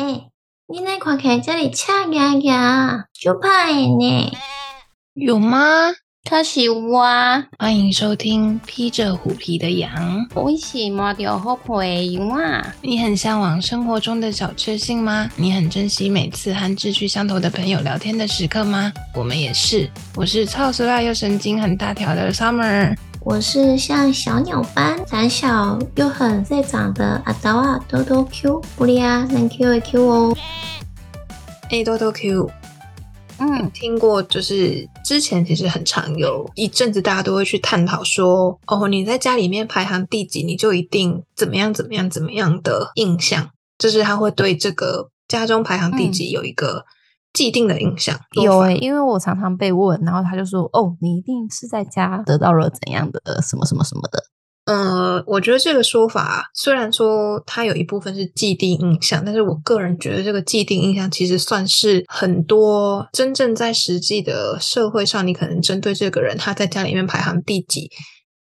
哎，你那看起来这里恰牙牙，就怕呢？有吗？他是我欢迎收听《披着虎皮的羊》。我是摸着虎皮羊啊！你很向往生活中的小确幸吗？你很珍惜每次和志趣相投的朋友聊天的时刻吗？我们也是。我是超时辣又神经很大条的 Summer。我是像小鸟般胆小又很在长的阿刀啊，多多 Q 不利啊，能 Q 一 Q 哦。哎，多多 Q。嗯，听过，就是之前其实很常有一阵子，大家都会去探讨说，哦，你在家里面排行第几，你就一定怎么样怎么样怎么样的印象，就是他会对这个家中排行第几有一个既定的印象。有诶，因为我常常被问，然后他就说，哦，你一定是在家得到了怎样的什么什么什么的。呃，我觉得这个说法虽然说它有一部分是既定印象，但是我个人觉得这个既定印象其实算是很多真正在实际的社会上，你可能针对这个人他在家里面排行第几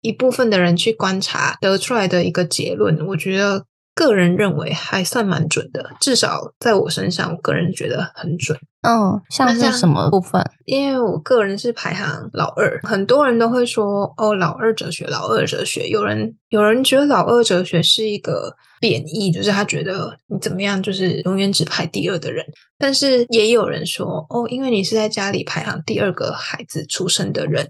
一部分的人去观察得出来的一个结论。我觉得个人认为还算蛮准的，至少在我身上，我个人觉得很准。嗯，像是什么部分？因为我个人是排行老二，很多人都会说哦，老二哲学，老二哲学。有人有人觉得老二哲学是一个贬义，就是他觉得你怎么样，就是永远只排第二的人。但是也有人说哦，因为你是在家里排行第二个孩子出生的人，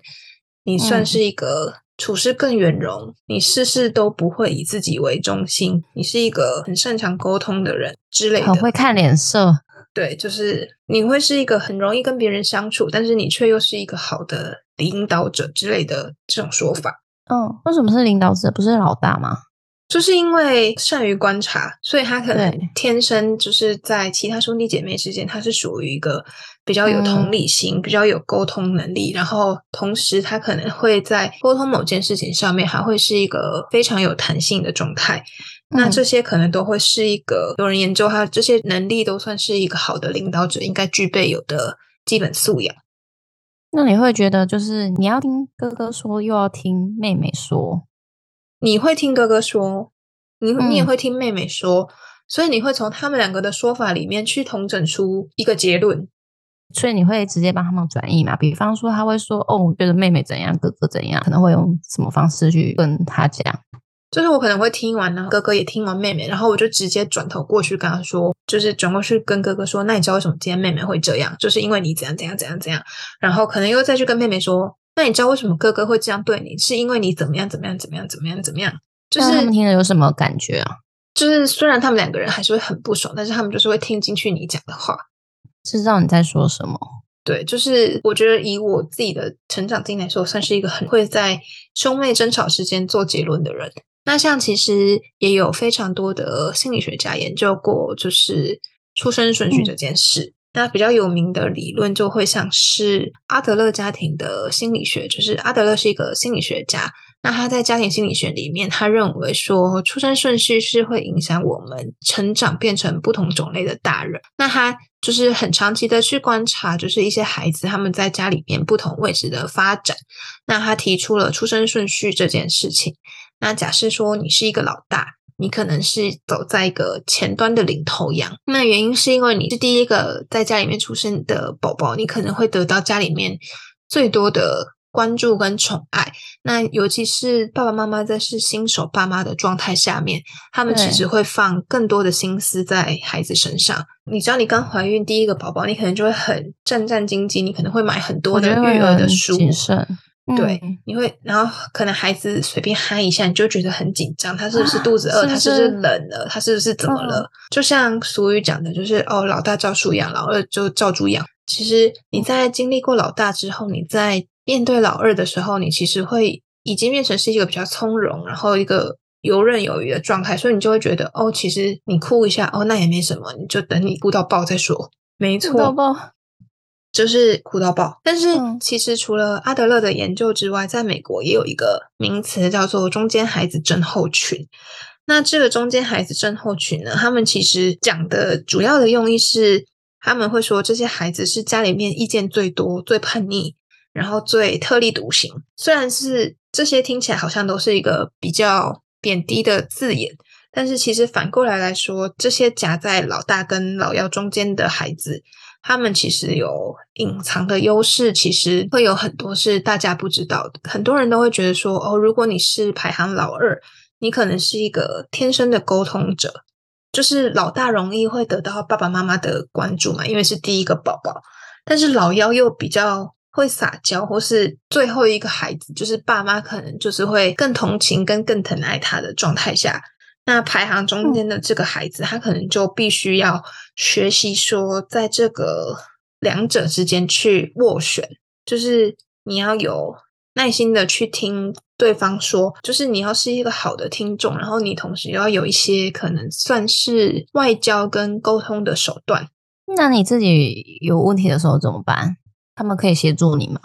你算是一个处事更圆融，你事事都不会以自己为中心，你是一个很擅长沟通的人之类的，很会看脸色。对，就是你会是一个很容易跟别人相处，但是你却又是一个好的领导者之类的这种说法。嗯，为什么是领导者，不是老大吗？就是因为善于观察，所以他可能天生就是在其他兄弟姐妹之间，他是属于一个比较有同理心、比较有沟通能力，然后同时他可能会在沟通某件事情上面，还会是一个非常有弹性的状态。那这些可能都会是一个有人研究，他这些能力都算是一个好的领导者应该具备有的基本素养。那你会觉得，就是你要听哥哥说，又要听妹妹说，你会听哥哥说，你你也会听妹妹说，所以你会从他们两个的说法里面去统整出一个结论，所以你会直接帮他们转译嘛？比方说，他会说：“哦，我觉得妹妹怎样，哥哥怎样，可能会用什么方式去跟他讲。”就是我可能会听完呢，哥哥也听完妹妹，然后我就直接转头过去跟他说，就是转过去跟哥哥说，那你知道为什么今天妹妹会这样？就是因为你怎样怎样怎样怎样，然后可能又再去跟妹妹说，那你知道为什么哥哥会这样对你？是因为你怎么样怎么样怎么样怎么样怎么样？就是他们听了有什么感觉啊？就是虽然他们两个人还是会很不爽，但是他们就是会听进去你讲的话，知道你在说什么。对，就是我觉得以我自己的成长经历来说，算是一个很会在兄妹争吵之间做结论的人。那像其实也有非常多的心理学家研究过，就是出生顺序这件事。那比较有名的理论就会像是阿德勒家庭的心理学，就是阿德勒是一个心理学家。那他在家庭心理学里面，他认为说出生顺序是会影响我们成长变成不同种类的大人。那他就是很长期的去观察，就是一些孩子他们在家里面不同位置的发展。那他提出了出生顺序这件事情。那假设说你是一个老大，你可能是走在一个前端的领头羊。那原因是因为你是第一个在家里面出生的宝宝，你可能会得到家里面最多的关注跟宠爱。那尤其是爸爸妈妈在是新手爸妈的状态下面，他们其实会放更多的心思在孩子身上。你知道，你刚怀孕第一个宝宝，你可能就会很战战兢兢，你可能会买很多的育儿的书。对，你会，然后可能孩子随便嗨一下，你就觉得很紧张，他是不是肚子饿？他是不是冷了？他是不是怎么了？就像俗语讲的，就是哦，老大照书养，老二就照猪养。其实你在经历过老大之后，你在面对老二的时候，你其实会已经变成是一个比较从容，然后一个游刃有余的状态，所以你就会觉得哦，其实你哭一下，哦，那也没什么，你就等你哭到爆再说。没错。就是哭到爆，但是其实除了阿德勒的研究之外，在美国也有一个名词叫做“中间孩子症候群”。那这个“中间孩子症候群”呢，他们其实讲的主要的用意是，他们会说这些孩子是家里面意见最多、最叛逆，然后最特立独行。虽然是这些听起来好像都是一个比较贬低的字眼。但是其实反过来来说，这些夹在老大跟老幺中间的孩子，他们其实有隐藏的优势，其实会有很多是大家不知道的。很多人都会觉得说，哦，如果你是排行老二，你可能是一个天生的沟通者，就是老大容易会得到爸爸妈妈的关注嘛，因为是第一个宝宝。但是老幺又比较会撒娇，或是最后一个孩子，就是爸妈可能就是会更同情跟更疼爱他的状态下。那排行中间的这个孩子，他可能就必须要学习说，在这个两者之间去斡旋，就是你要有耐心的去听对方说，就是你要是一个好的听众，然后你同时要有一些可能算是外交跟沟通的手段。那你自己有问题的时候怎么办？他们可以协助你吗？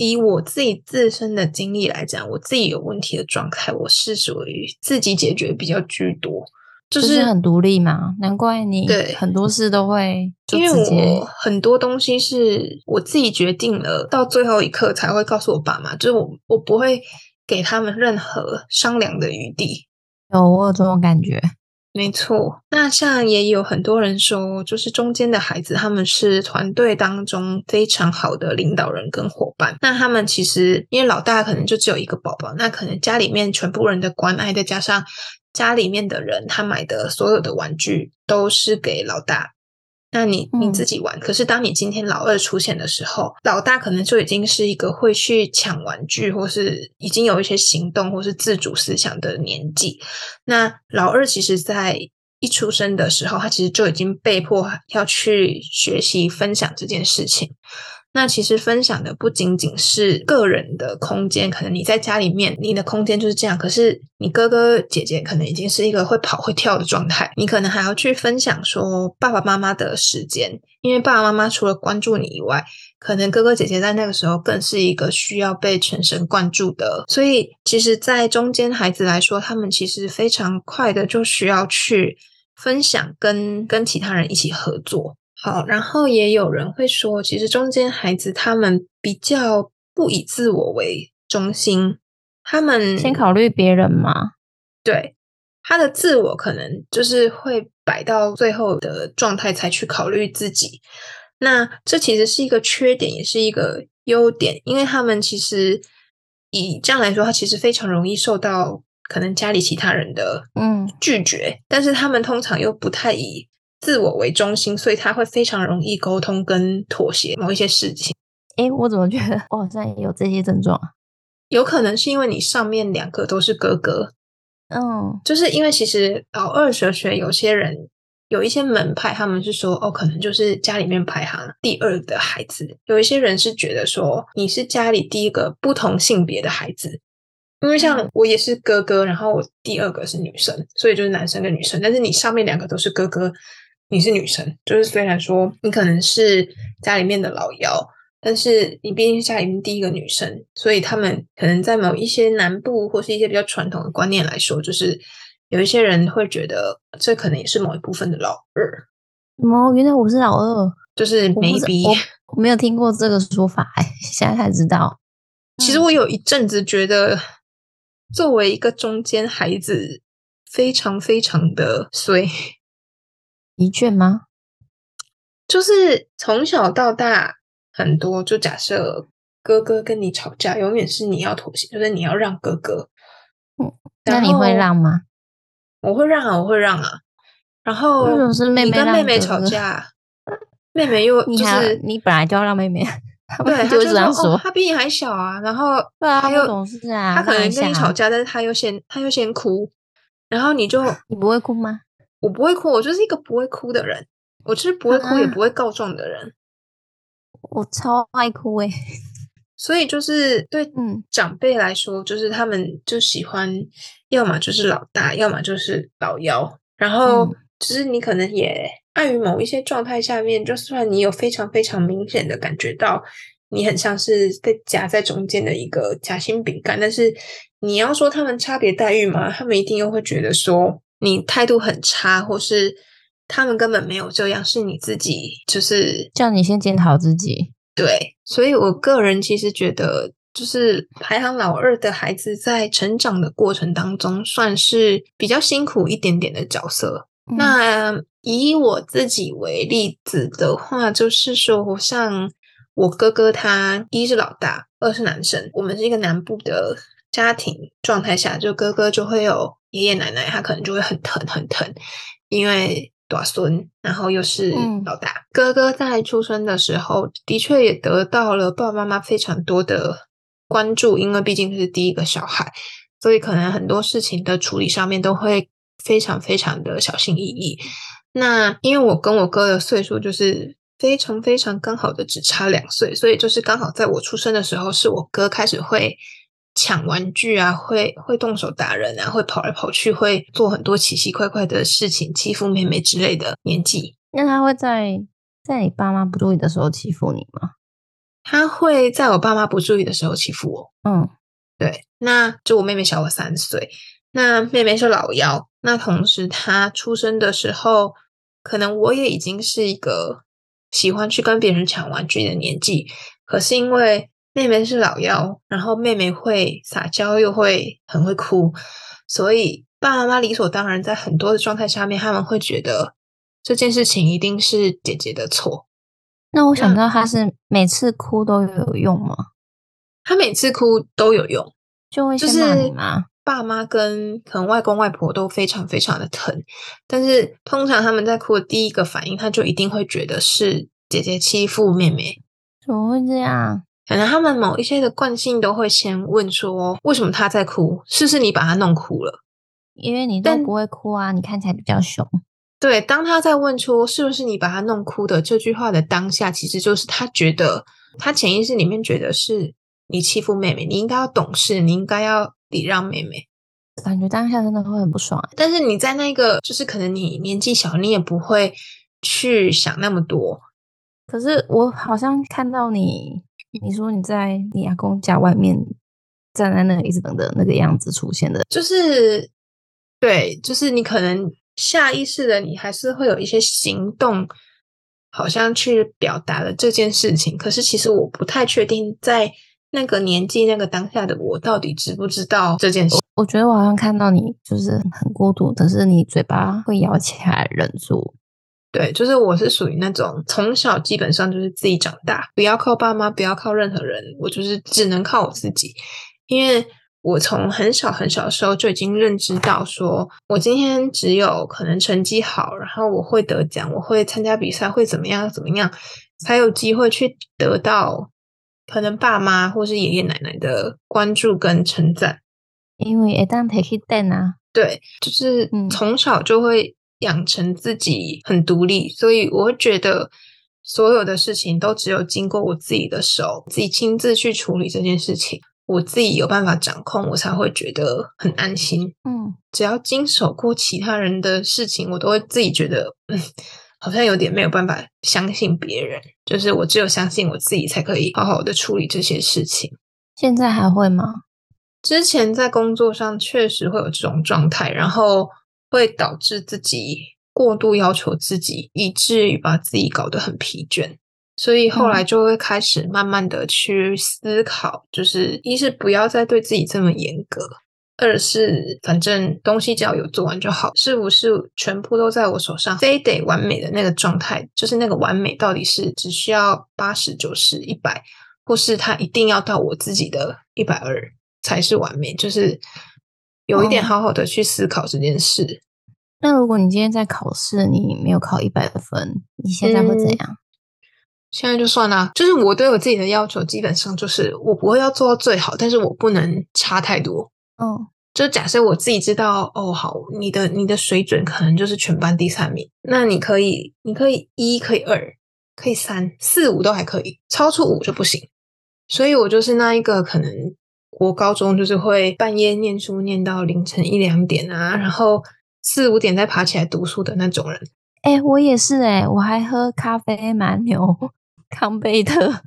以我自己自身的经历来讲，我自己有问题的状态，我是属于自己解决比较居多，就是很独立嘛。难怪你对很多事都会，因为我很多东西是我自己决定了，到最后一刻才会告诉我爸妈，就是我我不会给他们任何商量的余地。有我有这种感觉。没错，那像也有很多人说，就是中间的孩子，他们是团队当中非常好的领导人跟伙伴。那他们其实因为老大可能就只有一个宝宝，那可能家里面全部人的关爱，再加上家里面的人他买的所有的玩具都是给老大。那你你自己玩，可是当你今天老二出现的时候，老大可能就已经是一个会去抢玩具，或是已经有一些行动或是自主思想的年纪。那老二其实，在一出生的时候，他其实就已经被迫要去学习分享这件事情。那其实分享的不仅仅是个人的空间，可能你在家里面，你的空间就是这样。可是你哥哥姐姐可能已经是一个会跑会跳的状态，你可能还要去分享说爸爸妈妈的时间，因为爸爸妈妈除了关注你以外，可能哥哥姐姐在那个时候更是一个需要被全神贯注的。所以其实，在中间孩子来说，他们其实非常快的就需要去分享，跟跟其他人一起合作。好，然后也有人会说，其实中间孩子他们比较不以自我为中心，他们先考虑别人嘛。对，他的自我可能就是会摆到最后的状态才去考虑自己。那这其实是一个缺点，也是一个优点，因为他们其实以这样来说，他其实非常容易受到可能家里其他人的嗯拒绝，但是他们通常又不太以。自我为中心，所以他会非常容易沟通跟妥协某一些事情。诶，我怎么觉得我好像也有这些症状啊？有可能是因为你上面两个都是哥哥，嗯，就是因为其实老二哲学有些人有一些门派，他们是说哦，可能就是家里面排行第二的孩子。有一些人是觉得说你是家里第一个不同性别的孩子，因为像我也是哥哥，然后我第二个是女生，所以就是男生跟女生。但是你上面两个都是哥哥。你是女生，就是虽然说你可能是家里面的老幺，但是你毕竟是家里面第一个女生，所以他们可能在某一些南部或是一些比较传统的观念来说，就是有一些人会觉得这可能也是某一部分的老二。哦，原来我是老二，就是 maybe 我没有听过这个说法，现在才知道。其实我有一阵子觉得，作为一个中间孩子，非常非常的衰。一卷吗？就是从小到大，很多就假设哥哥跟你吵架，永远是你要妥协，就是你要让哥哥。嗯，那你会让吗？我会让啊，我会让啊。然后你跟妹妹吵架，妹妹又就是你本来就要让妹妹，对，就这样说。她比你还小啊，然后对啊，又懂事啊，他可能跟你吵架，但是他又先他又先哭，然后你就你不会哭吗？我不会哭，我就是一个不会哭的人。我就是不会哭，也不会告状的人。我超爱哭诶，所以就是对长辈来说，就是他们就喜欢，要么就是老大，要么就是老幺。然后，其实你可能也碍于某一些状态下面，就算你有非常非常明显的感觉到，你很像是被夹在中间的一个夹心饼干，但是你要说他们差别待遇嘛，他们一定又会觉得说。你态度很差，或是他们根本没有这样，是你自己就是叫你先检讨自己。对，所以我个人其实觉得，就就是排行老二的孩子，在成长的过程当中，算是比较辛苦一点点的角色。嗯那以我自己为例子的话，就是说，像我哥哥他一是老大，二是男生，我们是一个南部的家庭状态下，就哥哥就会有爷爷奶奶，他可能就会很疼很疼，因为短孙，然后又是嗯老大。哥哥在出生的时候，的确也得到了爸爸妈妈非常多的关注，因为毕竟是第一个小孩，所以可能很多事情的处理上面都会非常非常的小心翼翼。那因为我跟我哥的岁数就是非常非常刚好的只差两岁，所以就是刚好在我出生的时候，是我哥开始会抢玩具啊，会会动手打人啊，会跑来跑去，会做很多奇奇怪怪的事情，欺负妹妹之类的年纪。那他会在在你爸妈不注意的时候欺负你吗？他会在我爸妈不注意的时候欺负我。嗯，对，那就我妹妹小我三岁，那妹妹是老幺，那同时她出生的时候，可能我也已经是一个喜欢去跟别人抢玩具的年纪，可是因为妹妹是老幺，然后妹妹会撒娇又会很会哭，所以爸爸妈妈理所当然在很多的状态下面，他们会觉得这件事情一定是姐姐的错。那我想知道他是每次哭都有用吗？她每次哭都有用，就会就先骂是你吗？爸妈跟可能外公外婆都非常非常的疼，但是通常他们在哭的第一个反应，他就一定会觉得是姐姐欺负妹妹。怎么会这样？可能他们某一些的惯性都会先问说，为什么他在哭？是不是你把他弄哭了？因为你都但不会哭啊，你看起来比较凶。对，当他在问出是不是你把他弄哭的这句话的当下，其实就是他觉得他潜意识里面觉得是你欺负妹妹，你应该要懂事，你应该要礼让妹妹。感觉当下真的会很不爽欸。但是你在那个就是可能你年纪小，你也不会去想那么多。可是我好像看到你，你说你在你阿公家外面站在那里一直等的那个样子出现的，就是对，就是你可能下意识的，你还是会有一些行动，好像去表达了这件事情。可是其实我不太确定，在那个年纪、那个当下的我，到底知不知道这件事。我觉得我好像看到你就是很孤独，可是你嘴巴会咬起来忍住。对，就是我是属于那种从小基本上就是自己长大，不要靠爸妈，不要靠任何人，我就是只能靠我自己。因为我从很小很小的时候就已经认知到说，我今天只有可能成绩好，然后我会得奖，我会参加比赛，会怎么样怎么样，才有机会去得到可能爸妈或是爷爷奶奶的关注跟称赞。因为一旦 take it down 啊，对，就是嗯从小就会养成自己很独立，所以我会觉得所有的事情都只有经过我自己的手，自己亲自去处理这件事情，我自己有办法掌控，我才会觉得很安心。嗯，只要经手过其他人的事情，我都会自己觉得，嗯，好像有点没有办法相信别人，就是我只有相信我自己，才可以好好的处理这些事情。现在还会吗？之前在工作上确实会有这种状态，然后会导致自己过度要求自己，以至于把自己搞得很疲倦。所以后来就会开始慢慢的去思考，就是一是不要再对自己这么严格，二是反正东西只要有做完就好，是不是全部都在我手上，非得完美的那个状态，就是那个完美到底是只需要八十九十一百，或是它一定要到我自己的一百二才是完美，就是有一点哦好好的去思考这件事。那如果你今天在考试，你没有考一百分，你现在会怎嗯样？现在就算啦，就是我对我自己的要求，基本上就是我不会要做到最好，但是我不能差太多。嗯，就假设我自己知道，哦，好，你的你的水准可能就是全班第三名，那你可以，你可以一，可以二，可以三，四五都还可以，超出五就不行。所以我就是那一个可能国高中就是会半夜念书念到凌晨一两点啊，然后四五点再爬起来读书的那种人。哎、我也是哎、我还喝咖啡蛮牛康贝特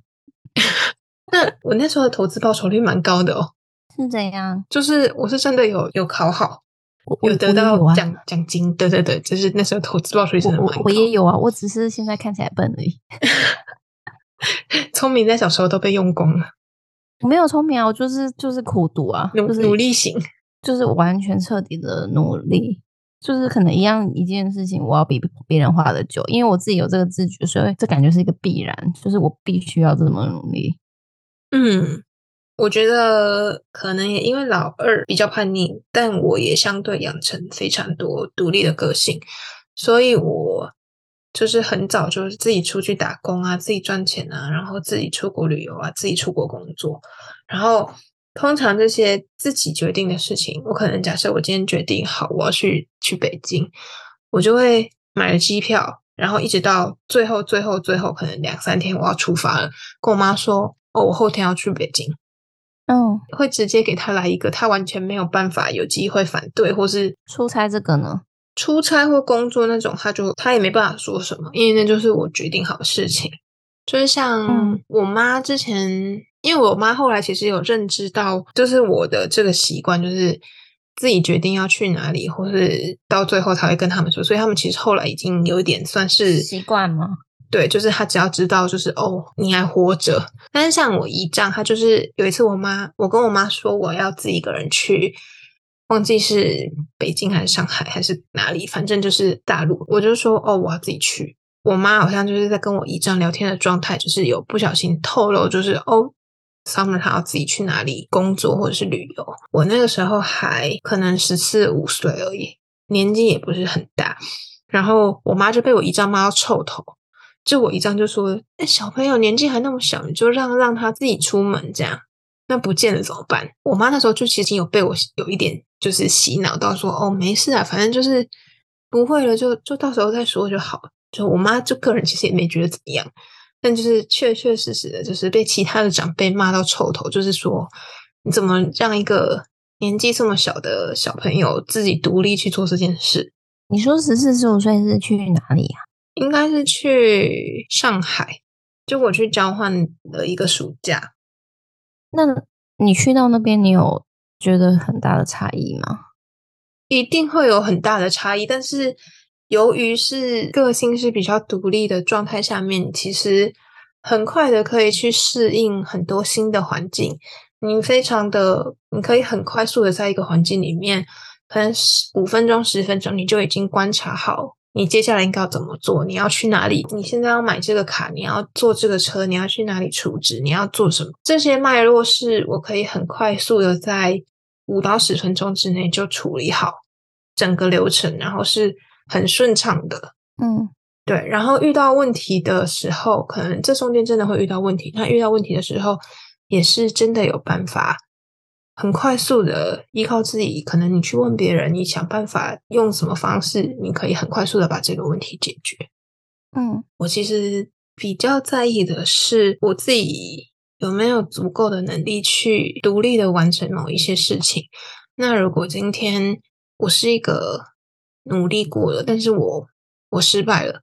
那我那时候的投资报酬率蛮高的哦，是怎样？就是我是真的有有考好，我我有得到奖奖金，对对对，就是那时候投资报酬率真的我蛮高。我我也有啊，我只是现在看起来笨而已。聪明在小时候都被用光了。我没有聪明啊，我就是就是苦读啊，努就是努力型。就是完全彻底的努力，就是可能一样一件事情，我要比别人花的久，因为我自己有这个自觉，所以这感觉是一个必然，就是我必须要这么努力。嗯，我觉得可能也因为老二比较叛逆，但我也相对养成非常多独立的个性，所以我就是很早就是自己出去打工啊，自己赚钱啊，然后自己出国旅游啊，自己出国工作，然后。通常这些自己决定的事情，我可能假设我今天决定好我要去去北京，我就会买了机票，然后一直到最后最后最后可能两三天我要出发了，跟我妈说哦，我后天要去北京，嗯，会直接给他来一个他完全没有办法有机会反对或是出差这个呢，出差或工作那种，他就他也没办法说什么，因为那就是我决定好的事情，就是像我妈之前。因为我妈后来其实有认知到，就是我的这个习惯，就是自己决定要去哪里，或是到最后才会跟他们说。所以他们其实后来已经有一点算是习惯吗？对，就是他只要知道，就是哦，你还活着。但是像我姨丈，他就是有一次，我妈我跟我妈说我要自己一个人去，忘记是北京还是上海还是哪里，反正就是大陆。我就说哦，我要自己去。我妈好像就是在跟我姨丈聊天的状态，就是有不小心透露，就是哦。Summer 他要自己去哪里工作或者是旅游，我那个时候还可能十四五岁而已，年纪也不是很大。然后我妈就被我姨丈骂到臭头，就我姨丈就说：“哎，小朋友年纪还那么小，你就让让他自己出门这样，那不见了怎么办？”我妈那时候就其实有被我有一点就是洗脑到说：“哦，没事啊，反正就是不会了，就就到时候再说就好。”就我妈就个人其实也没觉得怎么样。但就是确确实实的，就是被其他的长辈骂到臭头，就是说你怎么让一个年纪这么小的小朋友自己独立去做这件事？你说十四十五岁是去哪里啊？应该是去上海，就我去交换了一个暑假。那你去到那边，你有觉得很大的差异吗？一定会有很大的差异，但是。由于是个性是比较独立的状态下面，其实很快的可以去适应很多新的环境。你非常的，你可以很快速的在一个环境里面，可能五分钟、十分钟，你就已经观察好你接下来应该要怎么做，你要去哪里，你现在要买这个卡，你要坐这个车，你要去哪里储值，你要做什么？这些脉络是我可以很快速的在五到十分钟之内就处理好整个流程，然后是。很顺畅的，嗯，对。然后遇到问题的时候，可能这中间真的会遇到问题。那遇到问题的时候，也是真的有办法，很快速的依靠自己。可能你去问别人，你想办法用什么方式，你可以很快速的把这个问题解决。嗯，我其实比较在意的是我自己有没有足够的能力去独立的完成某一些事情。那如果今天我是一个。努力过了，但是我我失败了，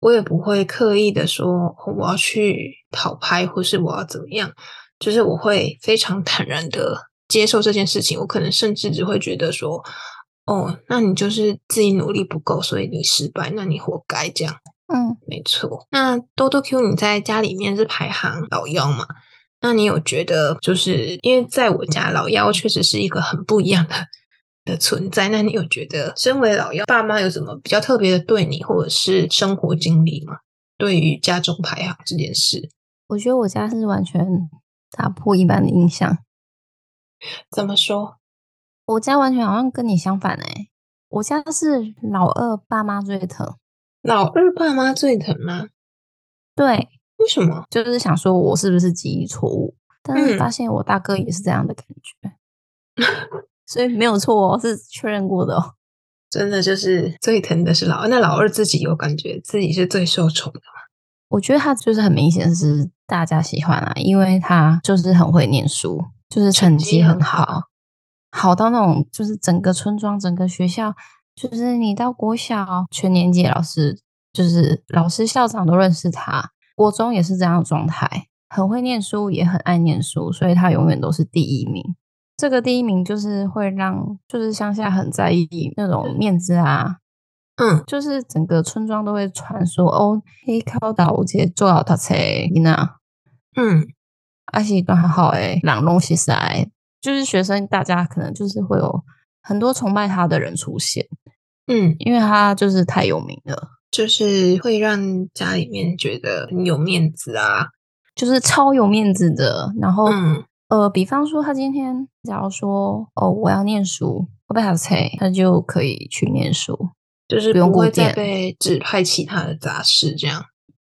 我也不会刻意的说我要去讨拍，或是我要怎么样，就是我会非常坦然的接受这件事情。我可能甚至只会觉得说，哦，那你就是自己努力不够，所以你失败，那你活该这样。嗯，没错。那多多 Q，你在家里面是排行老幺嘛？那你有觉得，就是因为在我家老幺确实是一个很不一样的。的存在，那你有觉得身为老幺，爸妈有什么比较特别的对你，或者是生活经历吗？对于家中排行这件事，我觉得我家是完全打破一般的印象。怎么说？我家完全好像跟你相反哎，我家是老二，爸妈最疼。老二爸妈最疼吗？对，为什么？就是想说我是不是记忆错误？但是发现我大哥也是这样的感觉。所以没有错哦，是确认过的哦。真的就是最疼的是老二，那老二自己有感觉自己是最受宠的吗？我觉得他就是很明显是大家喜欢啊，因为他就是很会念书，就是成绩很好，好到那种就是整个村庄、整个学校，就是你到国小全年级老师，就是老师、校长都认识他。国中也是这样的状态，很会念书，也很爱念书，所以他永远都是第一名。这个第一名就是会让，就是乡下很在意那种面子啊，嗯，就是整个村庄都会传说哦，黑靠岛姐做好他才那，嗯，而且都还好诶，朗东西塞，就是学生大家可能就是会有很多崇拜他的人出现，嗯，因为他就是太有名了，就是会让家里面觉得很有面子啊，就是超有面子的。然后，嗯。呃，比方说他今天假如说哦，我要念书，我被他催，他就可以去念书，就是不会再被指派其他的杂事这样。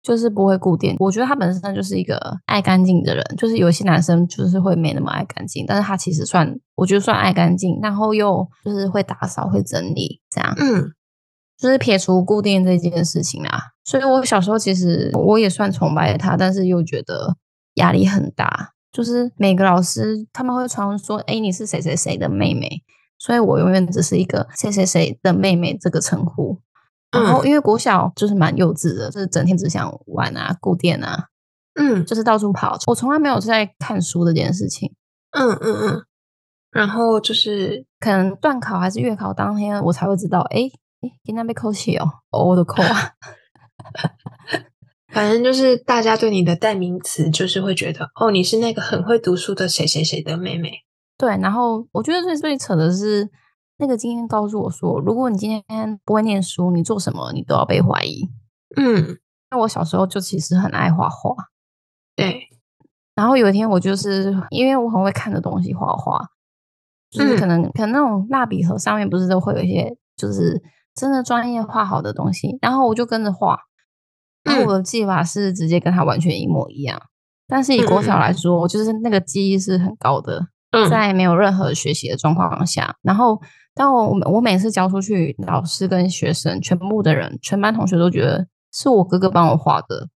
就是不会固定。我觉得他本身就是一个爱干净的人，就是有些男生就是会没那么爱干净，但是他其实算，我觉得算爱干净，然后又就是会打扫、会整理，这样。嗯就是撇除固定这件事情啊，所以我小时候其实我也算崇拜他，但是又觉得压力很大。就是每个老师他们会常说，哎，你是谁谁谁的妹妹，所以我永远只是一个谁谁谁的妹妹这个称呼。然后因为国小就是蛮幼稚的，就是整天只想玩啊、顾店啊，嗯就是到处跑。我从来没有在看书这件事情，嗯嗯嗯，然后就是可能段考还是月考当天，我才会知道，哎哎，今天被扣起哦，哦，我的扣啊。反正就是大家对你的代名词就是会觉得哦，你是那个很会读书的谁谁谁的妹妹。对，然后我觉得最最扯的是，那个经验告诉我说，如果你今天不会念书，你做什么你都要被怀疑。嗯，那我小时候就其实很爱画画，对，然后有一天我就是因为我很会看的东西画画，就是可能、可能那种蜡笔盒上面不是都会有一些就是真的专业画好的东西，然后我就跟着画，然后我的技法是直接跟他完全一模一样。但是以国小来说，我就是那个记忆是很高的，嗯在没有任何学习的状况下，然后当我我每次教出去，老师跟学生全部的人，全班同学都觉得是我哥哥帮我画的，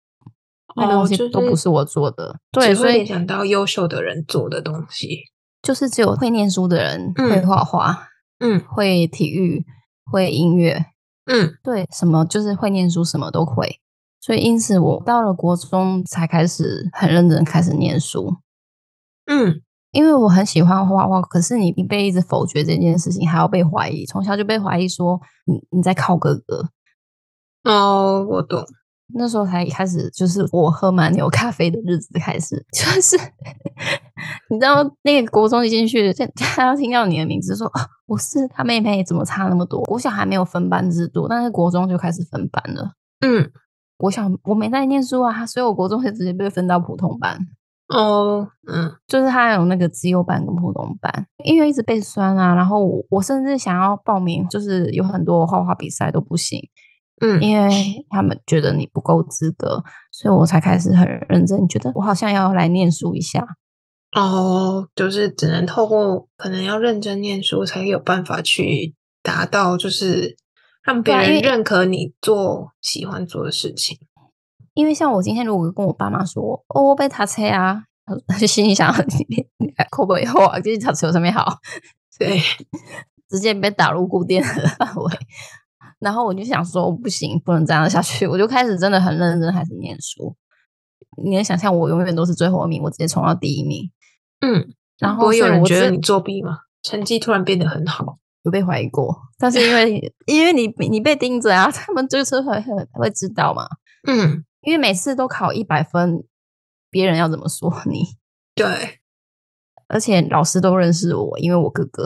那个东西都不是我做的。对，所以联想到优秀的人做的东西。就是只有会念书的人嗯会画画，嗯会体育，会音乐，嗯对，什么就是会念书，什么都会。所以因此，我到了国中才开始很认真开始念书。嗯因为我很喜欢画画，可是你你被一直否决这件事情，还要被怀疑，从小就被怀疑说你你在靠哥哥。哦，我懂。那时候才开始，就是我喝蛮牛咖啡的日子开始，就是你知道那个国中一进去，他要听到你的名字说哦，我是他妹妹，怎么差那么多？国小还没有分班制度，但是国中就开始分班了。嗯国小我没在念书啊，所以我国中就直接被分到普通班。哦嗯就是他有那个自由班跟普通班，因为一直被酸啊，然后我我甚至想要报名，就是有很多画画比赛都不行，嗯因为他们觉得你不够资格，所以我才开始很认真，觉得我好像要来念书一下。哦，就是只能透过可能要认真念书，才有办法去达到，就是让别人认可你做喜欢做的事情。因为像我今天如果跟我爸妈说，哦，我被他车啊，就 心里想，你你扣不以后啊，就是他车上面好，对，直接被打入固定的范围。然后我就想说，不行，不能这样下去，我就开始真的很认真开始念书。你能想象我永远都是最后一名，我直接冲到第一名。嗯，然后有人觉得你作弊吗？成绩突然变得很好。有被怀疑过，但是因为 因为你你被盯着啊，他们就是会会会知道嘛。嗯，因为每次都考一百分，别人要怎么说 你？对。而且老师都认识我，因为我哥哥。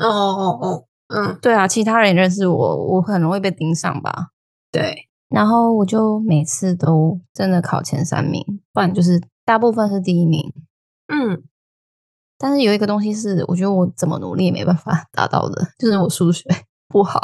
哦哦哦，嗯，对啊，其他人也认识我，我很容易被盯上吧。对，然后我就每次都真的考前三名，不然就是大部分是第一名。嗯但是有一个东西是，我觉得我怎么努力也没办法达到的，就是我数学不好，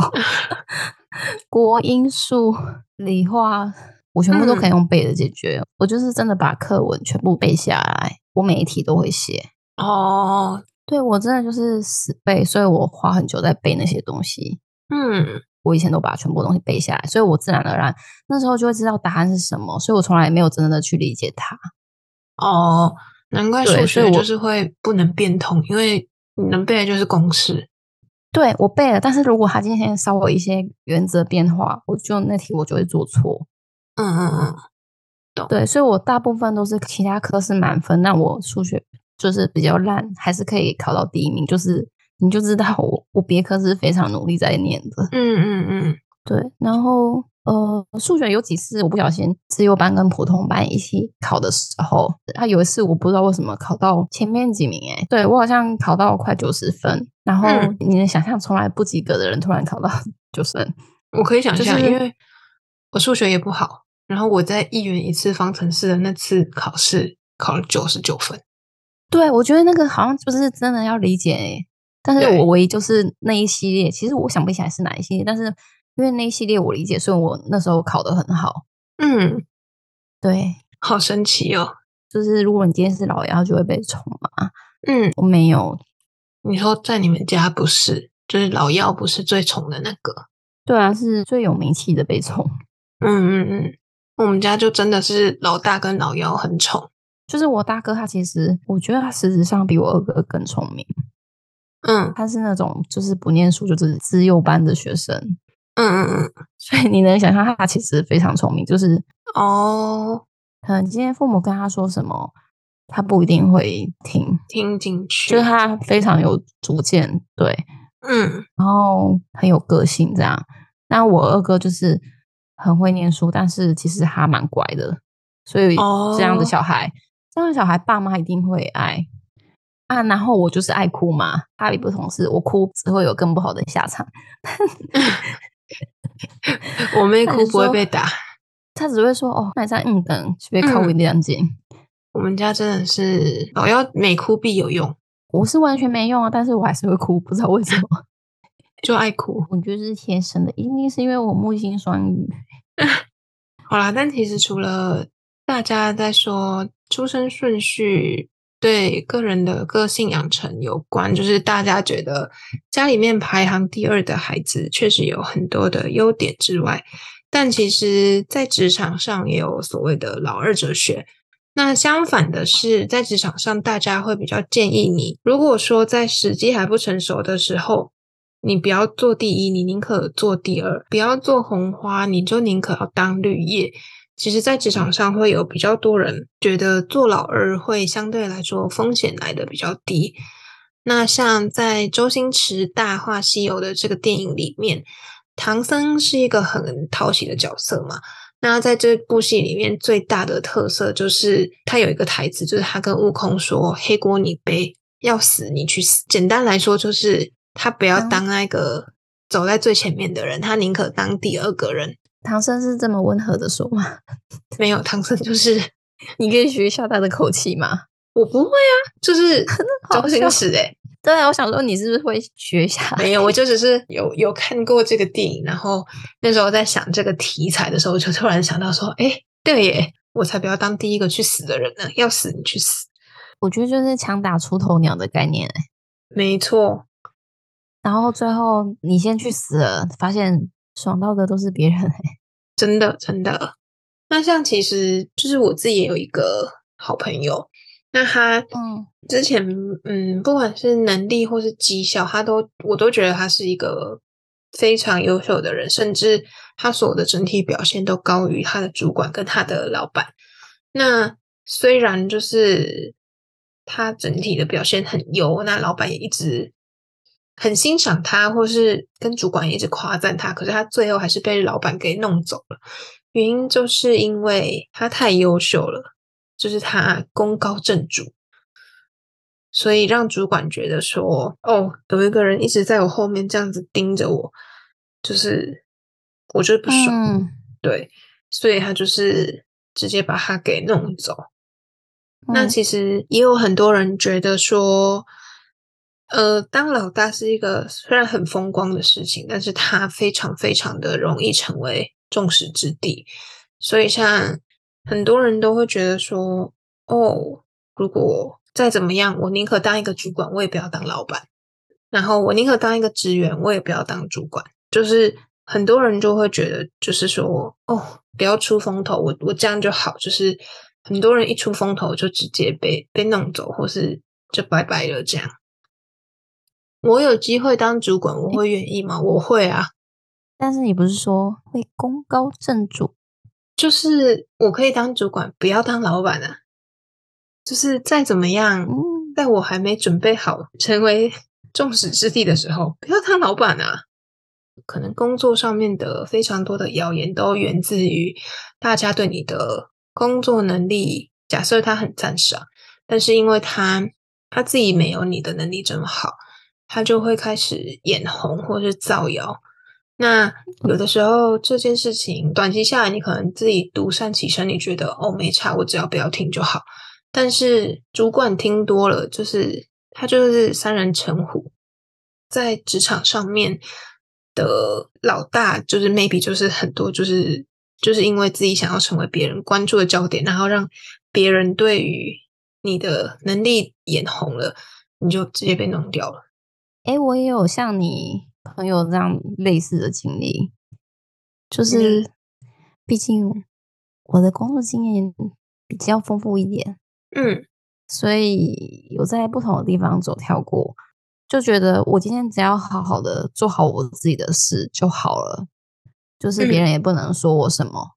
国英数、理化，我全部都可以用背的解决。我就是真的把课文全部背下来，我每一题都会写。哦，对我真的就是死背，所以我花很久在背那些东西。嗯我以前都把全部东西背下来，所以我自然而然那时候就会知道答案是什么，所以我从来没有真正的去理解它。哦，难怪数学就是会不能变通，因为你能背的就是公式。对我背了，但是如果他今天稍微一些原则变化，我就那题我就会做错。嗯嗯嗯，对，所以我大部分都是其他科是满分，那我数学就是比较烂，还是可以考到第一名。就是你就知道我我别科是非常努力在念的。嗯嗯嗯，对，然后呃，数学有几次我不小心自由班跟普通班一起考的时候，他有一次我不知道为什么考到前面几名，哎对我好像考到快九十分，然后嗯你能想象从来不及格的人突然考到九十分，我可以想象，就是因为我数学也不好，然后我在一元一次方程式的那次考试考了九十九分。对我觉得那个好像就是真的要理解诶但是我唯一就是那一系列，其实我想不起来是哪一系列，但是因为那一系列我理解，所以我那时候考得很好。嗯，对，好神奇哦。就是如果你今天是老幺，就会被宠嘛。嗯，我没有，你说在你们家不是，就是老幺不是最宠的那个。对啊，是最有名气的被宠。嗯嗯嗯，我们家就真的是老大跟老幺很宠。就是我大哥，他其实我觉得他实质上比我二哥更聪明。嗯他是那种就是不念书就是自幼班的学生，嗯嗯嗯，所以你能想象他其实非常聪明，就是哦，可能今天父母跟他说什么，他不一定会听，听进去。就是他非常有主见，对，嗯然后很有个性这样。那我二哥就是很会念书，但是其实他蛮乖的，所以这样的哦小孩，这样的小孩爸妈一定会爱啊。然后我就是爱哭嘛，他与不同是，我哭只会有更不好的下场。我妹哭不会被打。他只会说哦，那你在嗯等，是被靠一两斤。我们家真的是老要每哭必有用，我是完全没用啊，但是我还是会哭，不知道为什么。就爱哭。我觉得是天生的，一定是因为我木星双鱼。好啦，但其实除了大家在说出生顺序对个人的个性养成有关，就是大家觉得家里面排行第二的孩子确实有很多的优点之外，但其实在职场上也有所谓的老二哲学。那相反的是，在职场上，大家会比较建议你，如果说在时机还不成熟的时候，你不要做第一，你宁可做第二；不要做红花，你就宁可要当绿叶。其实，在职场上会有比较多人觉得做老二会相对来说风险来的比较低。那像在周星驰《大话西游》的这个电影里面，唐僧是一个很讨喜的角色嘛。那在这部戏里面，最大的特色就是他有一个台词，就是他跟悟空说：“黑锅你背，要死你去死。”简单来说，就是他不要当那个走在最前面的人，他宁可当第二个人。唐僧是这么温和的说吗？没有唐僧就是 你可以学一下他的口气吗？我不会啊，就是 好周星笑驰诶、对啊，我想说你是不是会学一下？没有，我就只是有有看过这个电影，然后那时候在想这个题材的时候，就突然想到说，哎，对耶，我才不要当第一个去死的人呢，要死你去死。我觉得就是枪打出头鸟的概念、欸。没错，然后最后你先去死了，发现爽到的都是别人、欸。真的真的。那像其实就是我自己也有一个好朋友，那他嗯之前嗯，不管是能力或是绩效，他都我都觉得他是一个非常优秀的人，甚至他所有的整体表现都高于他的主管跟他的老板。那虽然就是他整体的表现很优，那老板也一直很欣赏他，或是跟主管一直夸赞他，可是他最后还是被老板给弄走了。原因就是因为他太优秀了，就是他功高震主，所以让主管觉得说，哦，有一个人一直在我后面这样子盯着我，就是我就是不爽，嗯，对，所以他就是直接把他给弄走。那嗯其实也有很多人觉得说，呃，当老大是一个虽然很风光的事情，但是他非常非常的容易成为众矢之的。所以像很多人都会觉得说，哦，如果再怎么样，我宁可当一个主管，我也不要当老板。然后我宁可当一个职员，我也不要当主管。就是很多人就会觉得，就是说，哦，不要出风头，我我这样就好。就是很多人一出风头就直接被被弄走，或是就拜拜了这样。我有机会当主管，我会愿意吗？我会啊，但是你不是说会功高震主？就是我可以当主管，不要当老板啊。就是再怎么样，嗯，在我还没准备好成为众矢之的的时候，不要当老板啊。可能工作上面的非常多的谣言，都源自于大家对你的工作能力假设他很赞赏，但是因为他他自己没有你的能力这么好，他就会开始眼红或是造谣。那有的时候这件事情短期下来，你可能自己独善其身，你觉得哦没差，我只要不要听就好。但是主管听多了，就是他就是三人成虎，在职场上面的老大，就是 maybe 就是很多就是就是因为自己想要成为别人关注的焦点，然后让别人对于你的能力眼红了，你就直接被弄掉了。哎，我也有像你。朋友这样类似的经历，就是毕竟我的工作经验比较丰富一点，嗯，所以有在不同的地方走跳过，就觉得我今天只要好好的做好我自己的事就好了，就是别人也不能说我什么。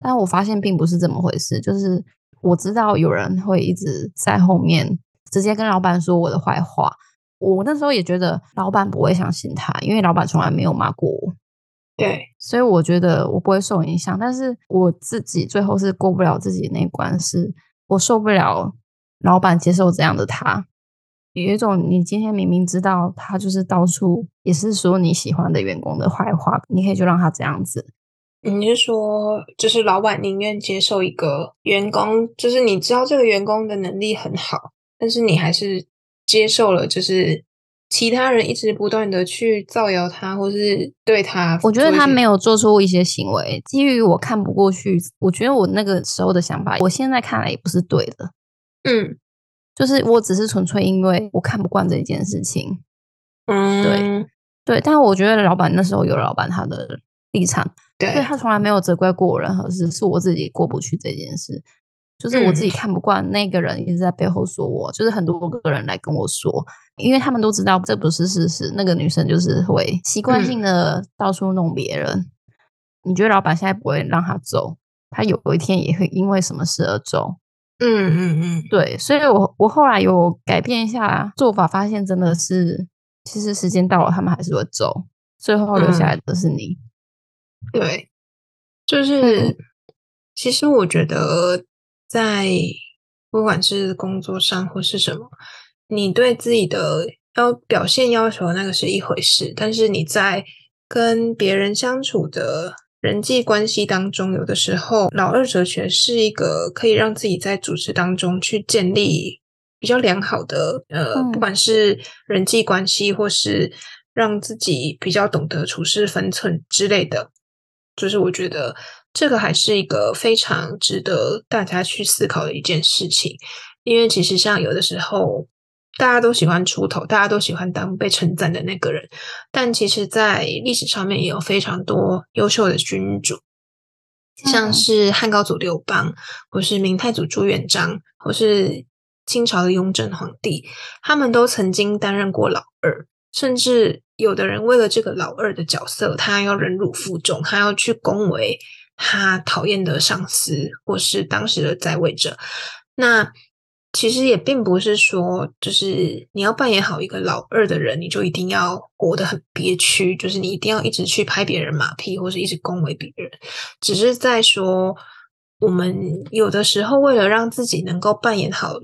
但我发现并不是这么回事，就是我知道有人会一直在后面直接跟老板说我的坏话。我那时候也觉得老板不会相信他，因为老板从来没有骂过我。对，所以我觉得我不会受影响。但是我自己最后是过不了自己那关，是我受不了老板接受这样的他。有一种，你今天明明知道他就是到处也是说你喜欢的员工的坏话，你可以就让他这样子。你是说，就是老板宁愿接受一个员工，就是你知道这个员工的能力很好，但是你还是。接受了，就是其他人一直不断的去造谣他，或是对他，我觉得他没有做出一些行为，基于我看不过去，我觉得我那个时候的想法，我现在看来也不是对的。嗯，就是我只是纯粹因为我看不惯这件事情。嗯，对对，但我觉得老板那时候有老板他的立场，对他从来没有责怪过我任何事，是我自己过不去这件事。就是我自己看不惯那个人一直在背后说我，就是很多个人来跟我说，因为他们都知道这不是事实。那个女生就是会习惯性的到处弄别人。你觉得老板现在不会让他走，他有一天也会因为什么事而走。嗯嗯嗯，对，所以我我后来有改变一下做法，发现真的是，其实时间到了，他们还是会走，最后留下来的是你。对，就是其实我觉得。在不管是工作上或是什么，你对自己的要表现要求那个是一回事，但是你在跟别人相处的人际关系当中，有的时候老二哲学是一个可以让自己在组织当中去建立比较良好的呃，不管是人际关系，或是让自己比较懂得处事分寸之类的，就是我觉得。这个还是一个非常值得大家去思考的一件事情，因为其实像有的时候，大家都喜欢出头，大家都喜欢当被称赞的那个人，但其实，在历史上面也有非常多优秀的君主，像是汉高祖刘邦，或是明太祖朱元璋，或是清朝的雍正皇帝，他们都曾经担任过老二，甚至有的人为了这个老二的角色，他要忍辱负重，他要去恭维。他讨厌的上司，或是当时的在位者，那其实也并不是说，就是你要扮演好一个老二的人，你就一定要活得很憋屈，就是你一定要一直去拍别人马屁，或是一直恭维别人。只是在说，我们有的时候为了让自己能够扮演好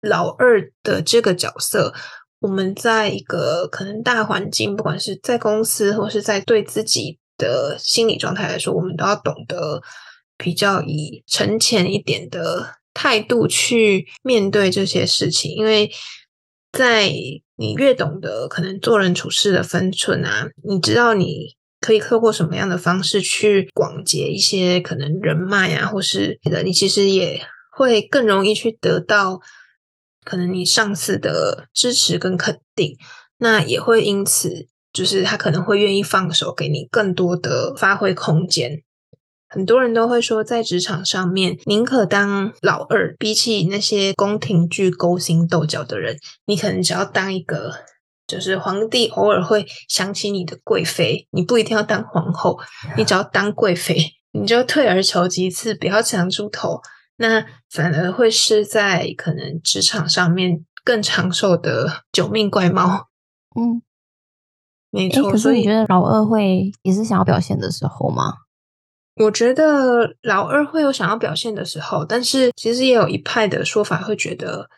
老二的这个角色，我们在一个可能大环境，不管是在公司，或是在对自己。的心理状态来说，我们都要懂得比较以沉潜一点的态度去面对这些事情，因为在你越懂得可能做人处事的分寸啊，你知道你可以透过什么样的方式去广结一些可能人脉啊，或是的，你其实也会更容易去得到可能你上司的支持跟肯定，那也会因此。就是他可能会愿意放手给你更多的发挥空间。很多人都会说，在职场上面，宁可当老二，比起那些宫廷剧勾心斗角的人，你可能只要当一个，就是皇帝偶尔会想起你的贵妃，你不一定要当皇后，你只要当贵妃，你就退而求其次，不要抢猪头，那反而会是在可能职场上面更长寿的九命怪猫。嗯。哎，没错。可是你觉得老二会也是想要表现的时候吗？我觉得老二会有想要表现的时候，但是其实也有一派的说法会觉得，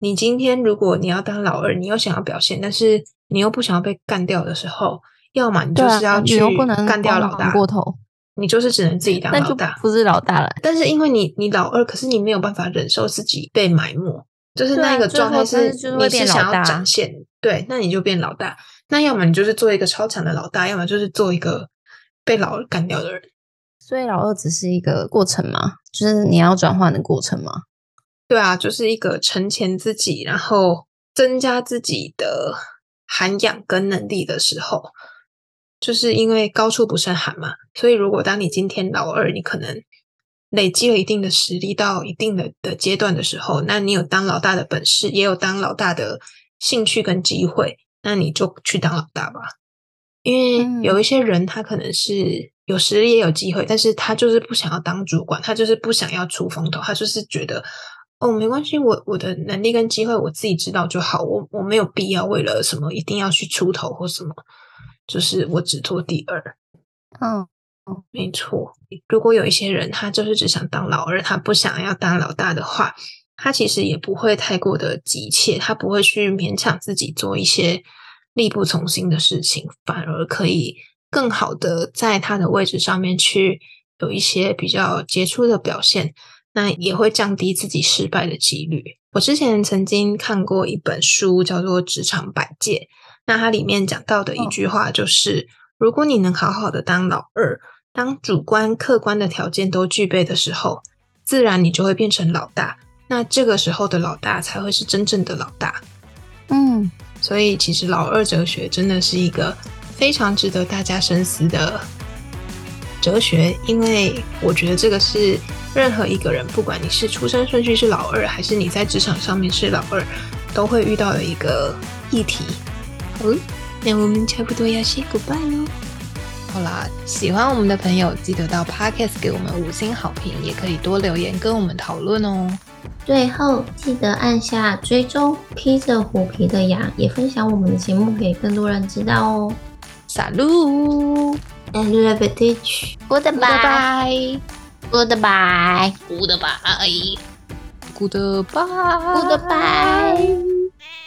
你今天如果你要当老二，你又想要表现，但是你又不想要被干掉的时候，要么你就是要去干掉老大，过头，你就是只能自己当老大。不是老大了。但是因为你你老二，可是你没有办法忍受自己被埋没，就是那个状态是你是想要变老大展现，对，那你就变老大。那要么你就是做一个超强的老大，要么就是做一个被老二干掉的人。所以老二只是一个过程嘛，就是你要转换的过程嘛。对啊，就是一个沉潜自己，然后增加自己的涵养跟能力的时候，就是因为高处不胜寒嘛。所以如果当你今天老二，你可能累积了一定的实力到一定的的阶段的时候，那你有当老大的本事，也有当老大的兴趣跟机会，那你就去当老大吧。因为嗯有一些人，他可能是有实力也有机会，但是他就是不想要当主管，他就是不想要出风头，他就是觉得哦，没关系，我我的能力跟机会我自己知道就好，我我没有必要为了什么一定要去出头或什么，就是我只做第二。嗯，没错，如果有一些人他就是只想当老二，他不想要当老大的话，他其实也不会太过的急切，他不会去勉强自己做一些力不从心的事情，反而可以更好的在他的位置上面去有一些比较杰出的表现，那也会降低自己失败的几率。我之前曾经看过一本书，叫做《职场百戒》，那它里面讲到的一句话就是：如果你能好好的当老二，当主观、客观的条件都具备的时候，自然你就会变成老大。那这个时候的老大才会是真正的老大。嗯，所以，其实老二哲学真的是一个非常值得大家深思的哲学，因为我觉得这个是任何一个人，不管你是出生顺序是老二，还是你在职场上面是老二，都会遇到的一个议题。好了，那我们差不多要 say goodbye 喽。好啦，喜欢我们的朋友记得到 Podcast 给我们五星好评，也可以多留言跟我们讨论哦。最后记得按下追踪，披着虎皮的羊也分享我们的节目给更多人知道哦。撒路 And love it, teach.，Goodbye，Goodbye，Goodbye. Goodbye，Goodbye。Goodbye.